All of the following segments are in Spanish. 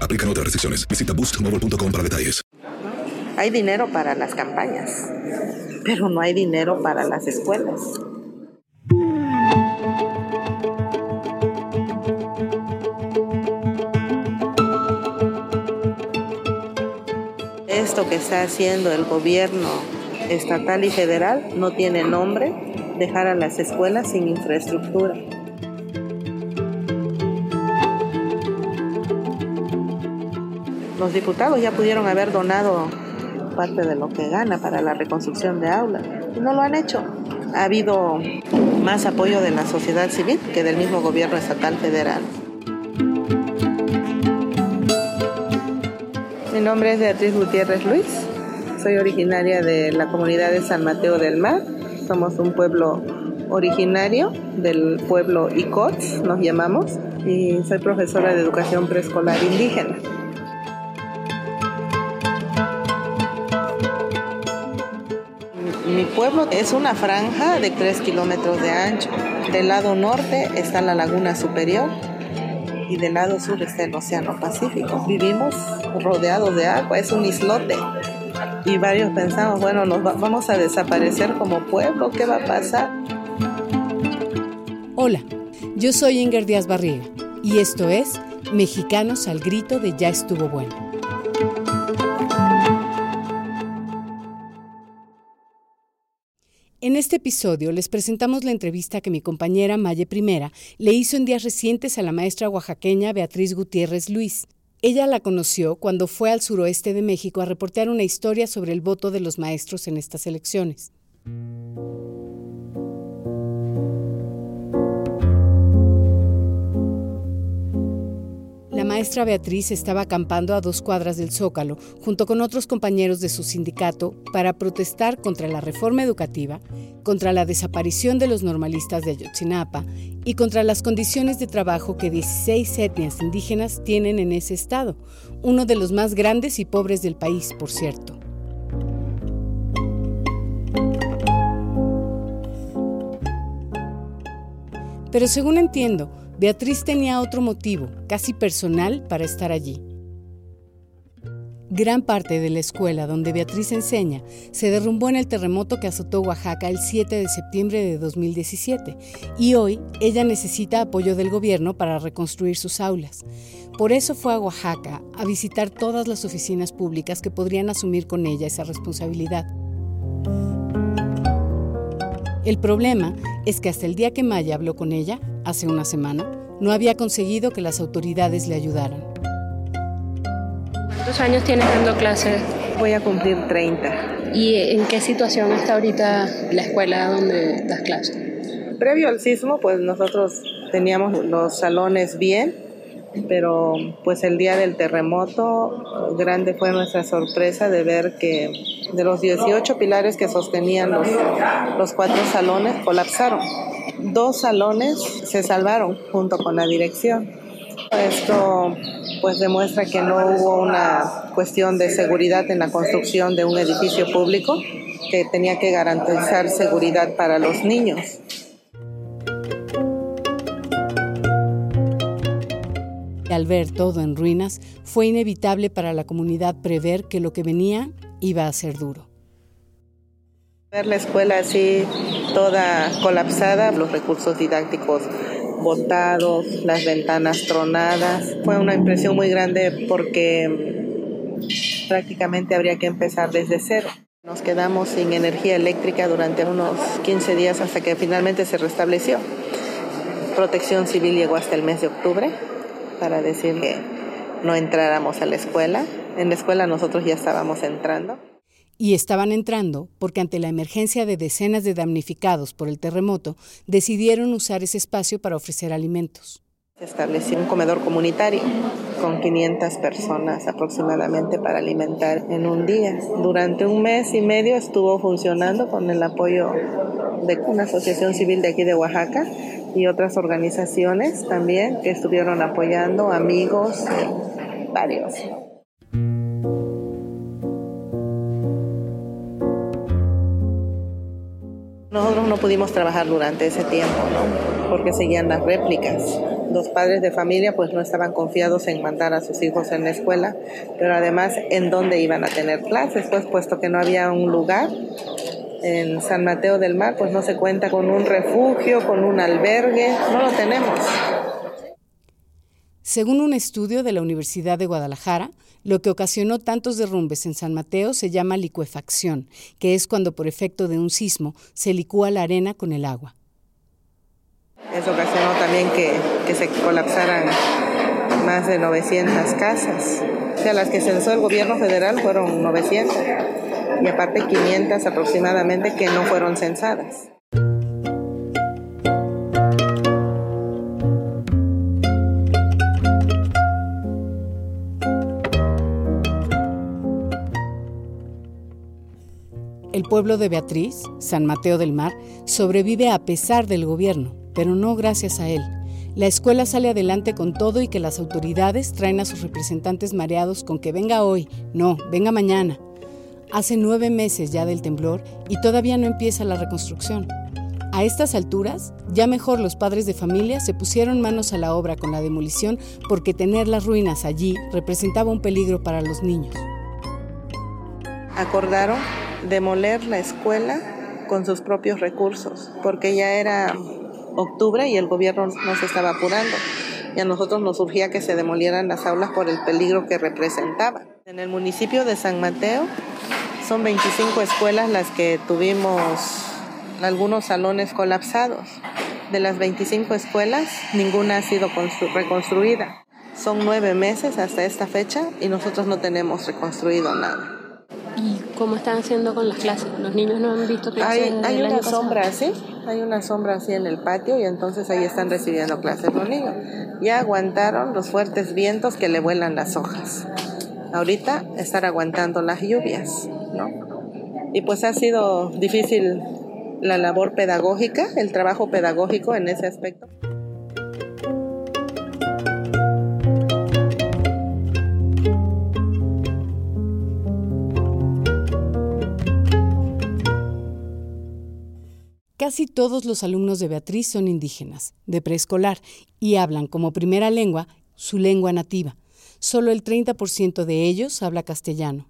Aplican otras restricciones. Visita boostmobile.com para detalles. Hay dinero para las campañas, pero no hay dinero para las escuelas. Esto que está haciendo el gobierno estatal y federal no tiene nombre, dejar a las escuelas sin infraestructura. Los diputados ya pudieron haber donado parte de lo que gana para la reconstrucción de aulas y no lo han hecho. Ha habido más apoyo de la sociedad civil que del mismo gobierno estatal federal. Mi nombre es Beatriz Gutiérrez Luis. Soy originaria de la comunidad de San Mateo del Mar. Somos un pueblo originario del pueblo Icots, nos llamamos, y soy profesora de educación preescolar indígena. Mi pueblo es una franja de 3 kilómetros de ancho. Del lado norte está la laguna superior y del lado sur está el Océano Pacífico. Vivimos rodeados de agua, es un islote. Y varios pensamos, bueno, nos va- vamos a desaparecer como pueblo, ¿qué va a pasar? Hola, yo soy Inger Díaz Barriga y esto es Mexicanos al grito de Ya estuvo bueno. En este episodio les presentamos la entrevista que mi compañera Maye Primera le hizo en días recientes a la maestra oaxaqueña Beatriz Gutiérrez Luis. Ella la conoció cuando fue al suroeste de México a reportear una historia sobre el voto de los maestros en estas elecciones. Maestra Beatriz estaba acampando a dos cuadras del Zócalo, junto con otros compañeros de su sindicato, para protestar contra la reforma educativa, contra la desaparición de los normalistas de Ayotzinapa y contra las condiciones de trabajo que 16 etnias indígenas tienen en ese estado, uno de los más grandes y pobres del país, por cierto. Pero según entiendo, Beatriz tenía otro motivo, casi personal, para estar allí. Gran parte de la escuela donde Beatriz enseña se derrumbó en el terremoto que azotó Oaxaca el 7 de septiembre de 2017 y hoy ella necesita apoyo del gobierno para reconstruir sus aulas. Por eso fue a Oaxaca a visitar todas las oficinas públicas que podrían asumir con ella esa responsabilidad. El problema es que hasta el día que Maya habló con ella, hace una semana, no había conseguido que las autoridades le ayudaran. ¿Cuántos años tienes dando clases? Voy a cumplir 30. ¿Y en qué situación está ahorita la escuela donde das clases? Previo al sismo, pues nosotros teníamos los salones bien, pero pues el día del terremoto grande fue nuestra sorpresa de ver que de los 18 pilares que sostenían los, los cuatro salones colapsaron. Dos salones se salvaron junto con la dirección. Esto pues demuestra que no hubo una cuestión de seguridad en la construcción de un edificio público que tenía que garantizar seguridad para los niños. Al ver todo en ruinas, fue inevitable para la comunidad prever que lo que venía iba a ser duro. Ver la escuela así, toda colapsada, los recursos didácticos botados, las ventanas tronadas, fue una impresión muy grande porque mm, prácticamente habría que empezar desde cero. Nos quedamos sin energía eléctrica durante unos 15 días hasta que finalmente se restableció. Protección Civil llegó hasta el mes de octubre para decir que no entráramos a la escuela. En la escuela nosotros ya estábamos entrando. Y estaban entrando porque ante la emergencia de decenas de damnificados por el terremoto, decidieron usar ese espacio para ofrecer alimentos. Se estableció un comedor comunitario con 500 personas aproximadamente para alimentar en un día. Durante un mes y medio estuvo funcionando con el apoyo de una asociación civil de aquí de Oaxaca y otras organizaciones también que estuvieron apoyando, amigos, varios. Nosotros no pudimos trabajar durante ese tiempo, ¿no? Porque seguían las réplicas. Los padres de familia pues no estaban confiados en mandar a sus hijos en la escuela, pero además en dónde iban a tener clases, pues puesto que no había un lugar en San Mateo del Mar, pues no se cuenta con un refugio, con un albergue, no lo tenemos. Según un estudio de la Universidad de Guadalajara, lo que ocasionó tantos derrumbes en San Mateo se llama licuefacción, que es cuando por efecto de un sismo se licúa la arena con el agua. Eso ocasionó también que, que se colapsaran más de 900 casas. O sea, las que censó el gobierno federal fueron 900 y aparte 500 aproximadamente que no fueron censadas. El pueblo de Beatriz, San Mateo del Mar, sobrevive a pesar del gobierno, pero no gracias a él. La escuela sale adelante con todo y que las autoridades traen a sus representantes mareados con que venga hoy, no, venga mañana. Hace nueve meses ya del temblor y todavía no empieza la reconstrucción. A estas alturas, ya mejor los padres de familia se pusieron manos a la obra con la demolición porque tener las ruinas allí representaba un peligro para los niños. Acordaron demoler la escuela con sus propios recursos, porque ya era octubre y el gobierno no se estaba apurando. Y a nosotros nos surgía que se demolieran las aulas por el peligro que representaba. En el municipio de San Mateo son 25 escuelas las que tuvimos algunos salones colapsados. De las 25 escuelas, ninguna ha sido reconstruida. Son nueve meses hasta esta fecha y nosotros no tenemos reconstruido nada. ¿Y cómo están haciendo con las clases? ¿Los niños no han visto clases? Hay, hay una sombra así, hay una sombra así en el patio y entonces ahí están recibiendo clases los niños. Ya aguantaron los fuertes vientos que le vuelan las hojas. Ahorita estar aguantando las lluvias, ¿no? Y pues ha sido difícil la labor pedagógica, el trabajo pedagógico en ese aspecto. Casi todos los alumnos de Beatriz son indígenas, de preescolar, y hablan como primera lengua su lengua nativa. Solo el 30% de ellos habla castellano.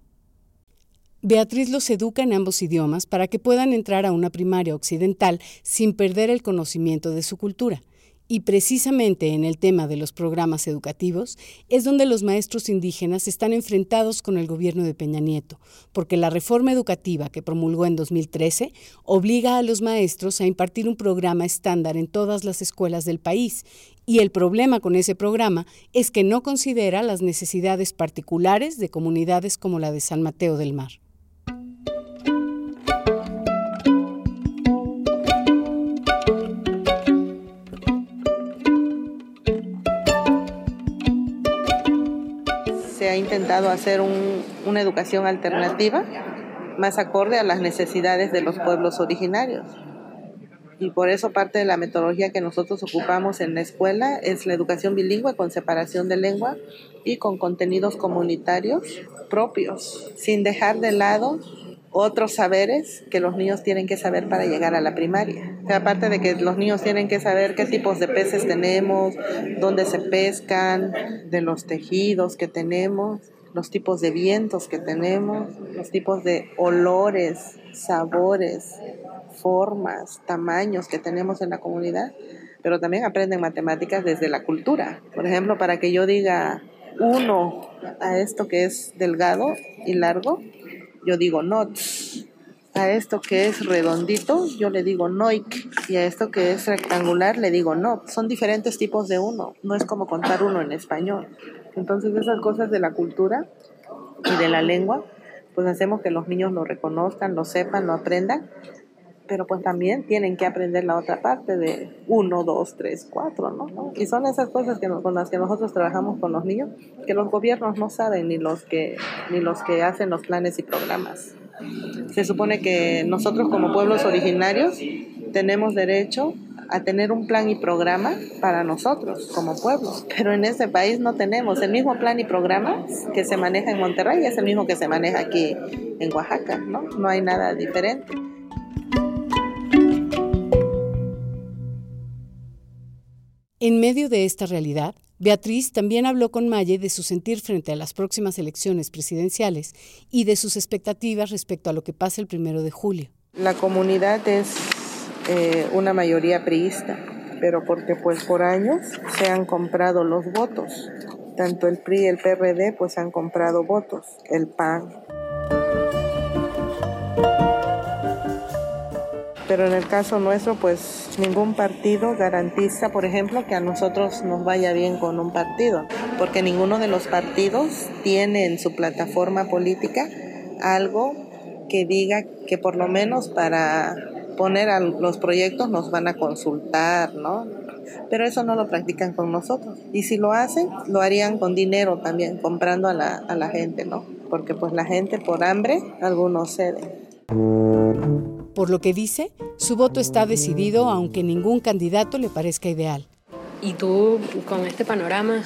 Beatriz los educa en ambos idiomas para que puedan entrar a una primaria occidental sin perder el conocimiento de su cultura. Y precisamente en el tema de los programas educativos es donde los maestros indígenas están enfrentados con el gobierno de Peña Nieto, porque la reforma educativa que promulgó en 2013 obliga a los maestros a impartir un programa estándar en todas las escuelas del país Y el problema con ese programa es que no considera las necesidades particulares de comunidades como la de San Mateo del Mar. Intentado hacer una educación alternativa más acorde a las necesidades de los pueblos originarios. Y por eso parte de la metodología que nosotros ocupamos en la escuela es la educación bilingüe con separación de lengua y con contenidos comunitarios propios, sin dejar de lado otros saberes que los niños tienen que saber para llegar a la primaria. aparte de que los niños tienen que saber qué tipos de peces tenemos, dónde se pescan, de los tejidos que tenemos, los tipos de vientos que tenemos, los tipos de olores, sabores, formas, tamaños que tenemos en la comunidad, pero también aprenden matemáticas desde la cultura. Por ejemplo, para que yo diga uno a esto que es delgado y largo, yo digo not. A esto que es redondito, yo le digo noik. Y a esto que es rectangular, le digo no. Son diferentes tipos de uno. No es como contar uno en español. Entonces esas cosas de la cultura y de la lengua, pues hacemos que los niños lo reconozcan, lo sepan, lo aprendan, pero pues también tienen que aprender la otra parte de uno, dos, tres, cuatro, ¿no? Y son esas cosas que con las que nosotros trabajamos con los niños, que los gobiernos no saben ni los que, ni los que hacen los planes y programas. Se supone que nosotros como pueblos originarios tenemos derecho a tener un plan y programa para nosotros como pueblo. Pero en ese país no tenemos el mismo plan y programa que se maneja en Monterrey, es el mismo que se maneja aquí en Oaxaca, ¿no? No hay nada diferente. En medio de esta realidad, Beatriz también habló con Maye de su sentir frente a las próximas elecciones presidenciales y de sus expectativas respecto a lo que pasa el primero de julio. La comunidad es eh, una mayoría priista, pero porque pues por años se han comprado los votos. Tanto el PRI y el PRD pues han comprado votos, el PAN. Pero en el caso nuestro pues ningún partido garantiza, por ejemplo, que a nosotros nos vaya bien con un partido, porque ninguno de los partidos tiene en su plataforma política algo que diga que por lo menos para poner a los proyectos nos van a consultar, ¿no? Pero eso no lo practican con nosotros. Y si lo hacen, lo harían con dinero también, comprando a la, a la gente, ¿no? Porque pues la gente por hambre, algunos ceden. Por lo que dice, su voto está decidido aunque ningún candidato le parezca ideal. ¿Y tú con este panorama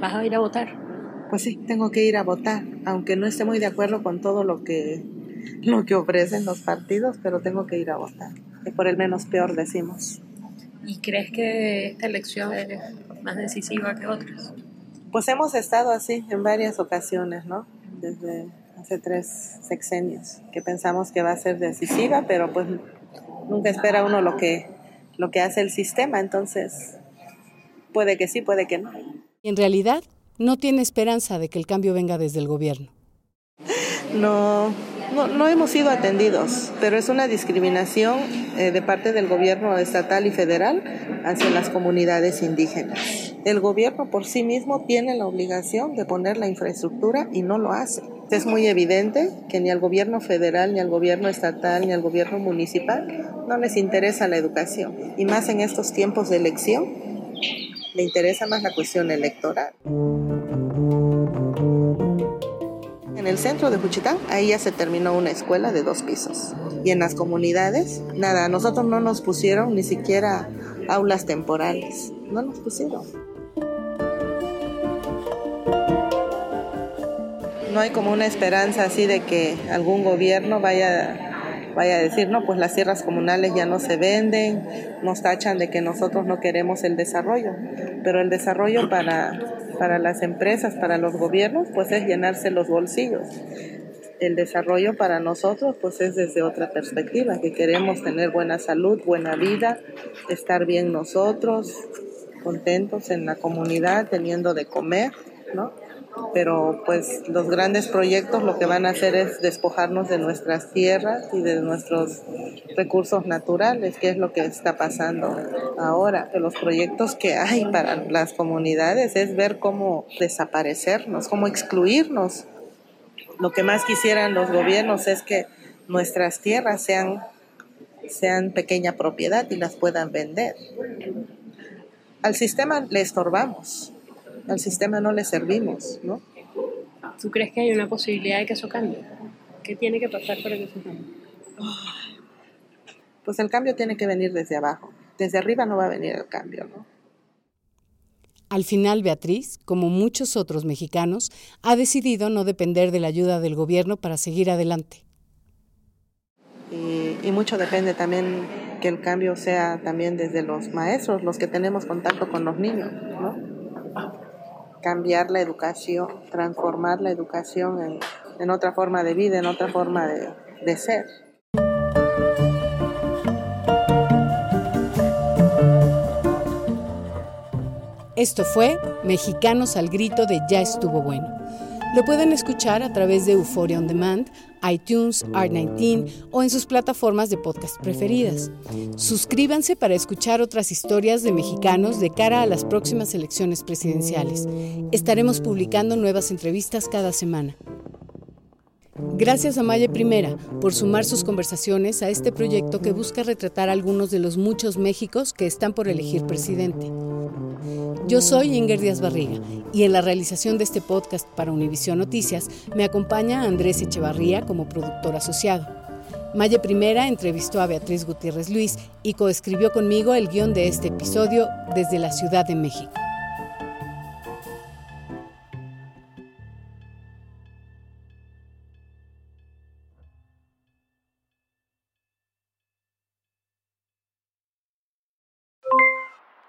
vas a ir a votar? Pues sí, tengo que ir a votar, aunque no esté muy de acuerdo con todo lo que lo que ofrecen los partidos, pero tengo que ir a votar. Y por el menos peor decimos. ¿Y crees que esta elección es más decisiva que otras? Pues hemos estado así en varias ocasiones, ¿no? Desde hace tres sexenios, que pensamos que va a ser decisiva, pero pues nunca espera uno lo que, lo que hace el sistema, entonces puede que sí, puede que no. En realidad, no tiene esperanza de que el cambio venga desde el gobierno. No, no, hemos sido atendidos, pero es una discriminación eh, de parte del gobierno estatal y federal hacia las comunidades indígenas. El gobierno por sí mismo tiene la obligación de poner la infraestructura y no lo hace. Es muy evidente que ni al gobierno federal, ni al gobierno estatal, ni al gobierno municipal no les interesa la educación. Y más en estos tiempos de elección, le interesa más la cuestión electoral. En el centro de Juchitán, ahí ya se terminó una escuela de dos pisos. Y en las comunidades, nada, a nosotros no nos pusieron ni siquiera aulas temporales. No nos pusieron. No hay como una esperanza así de que algún gobierno vaya, vaya a decir, no, pues las tierras comunales ya no se venden, nos tachan de que nosotros no queremos el desarrollo. Pero el desarrollo para para las empresas, para los gobiernos, pues es llenarse los bolsillos. El desarrollo para nosotros, pues es desde otra perspectiva, que queremos tener buena salud, buena vida, estar bien nosotros, contentos en la comunidad, teniendo de comer, ¿no? Pero pues los grandes proyectos lo que van a hacer es despojarnos de nuestras tierras y de nuestros recursos naturales, que es lo que está pasando ahora. Los proyectos que hay para las comunidades es ver cómo desaparecernos, cómo excluirnos. Lo que más quisieran los gobiernos es que nuestras tierras sean, sean pequeña propiedad y las puedan vender. Al sistema le estorbamos al sistema no le servimos, ¿no? ¿Tú crees que hay una posibilidad de que eso cambie? ¿Qué tiene que pasar para que eso cambie? Pues el cambio tiene que venir desde abajo. Desde arriba no va a venir el cambio, ¿no? Al final, Beatriz, como muchos otros mexicanos, ha decidido no depender de la ayuda del gobierno para seguir adelante. Y, y, mucho depende también que el cambio sea también desde los maestros, los que tenemos contacto con los niños, ¿no? Cambiar la educación, transformar la educación en, otra forma de vida, en otra forma de ser. Esto fue Mexicanos al Grito de Ya estuvo bueno. Lo pueden escuchar a través de Euphoria On Demand, iTunes, Art19 o en sus plataformas de podcast preferidas. Suscríbanse para escuchar otras historias de mexicanos de cara a las próximas elecciones presidenciales. Estaremos publicando nuevas entrevistas cada semana. Gracias a Maya Primera por sumar sus conversaciones a este proyecto que busca retratar algunos de los muchos Méxicos que están por elegir presidente. Yo soy Inger Díaz Barriga y en la realización de este podcast para Univisión Noticias me acompaña Andrés Echevarría como productor asociado. Maya Primera entrevistó a Beatriz Gutiérrez Luis y coescribió conmigo el guion de este episodio desde la Ciudad de México.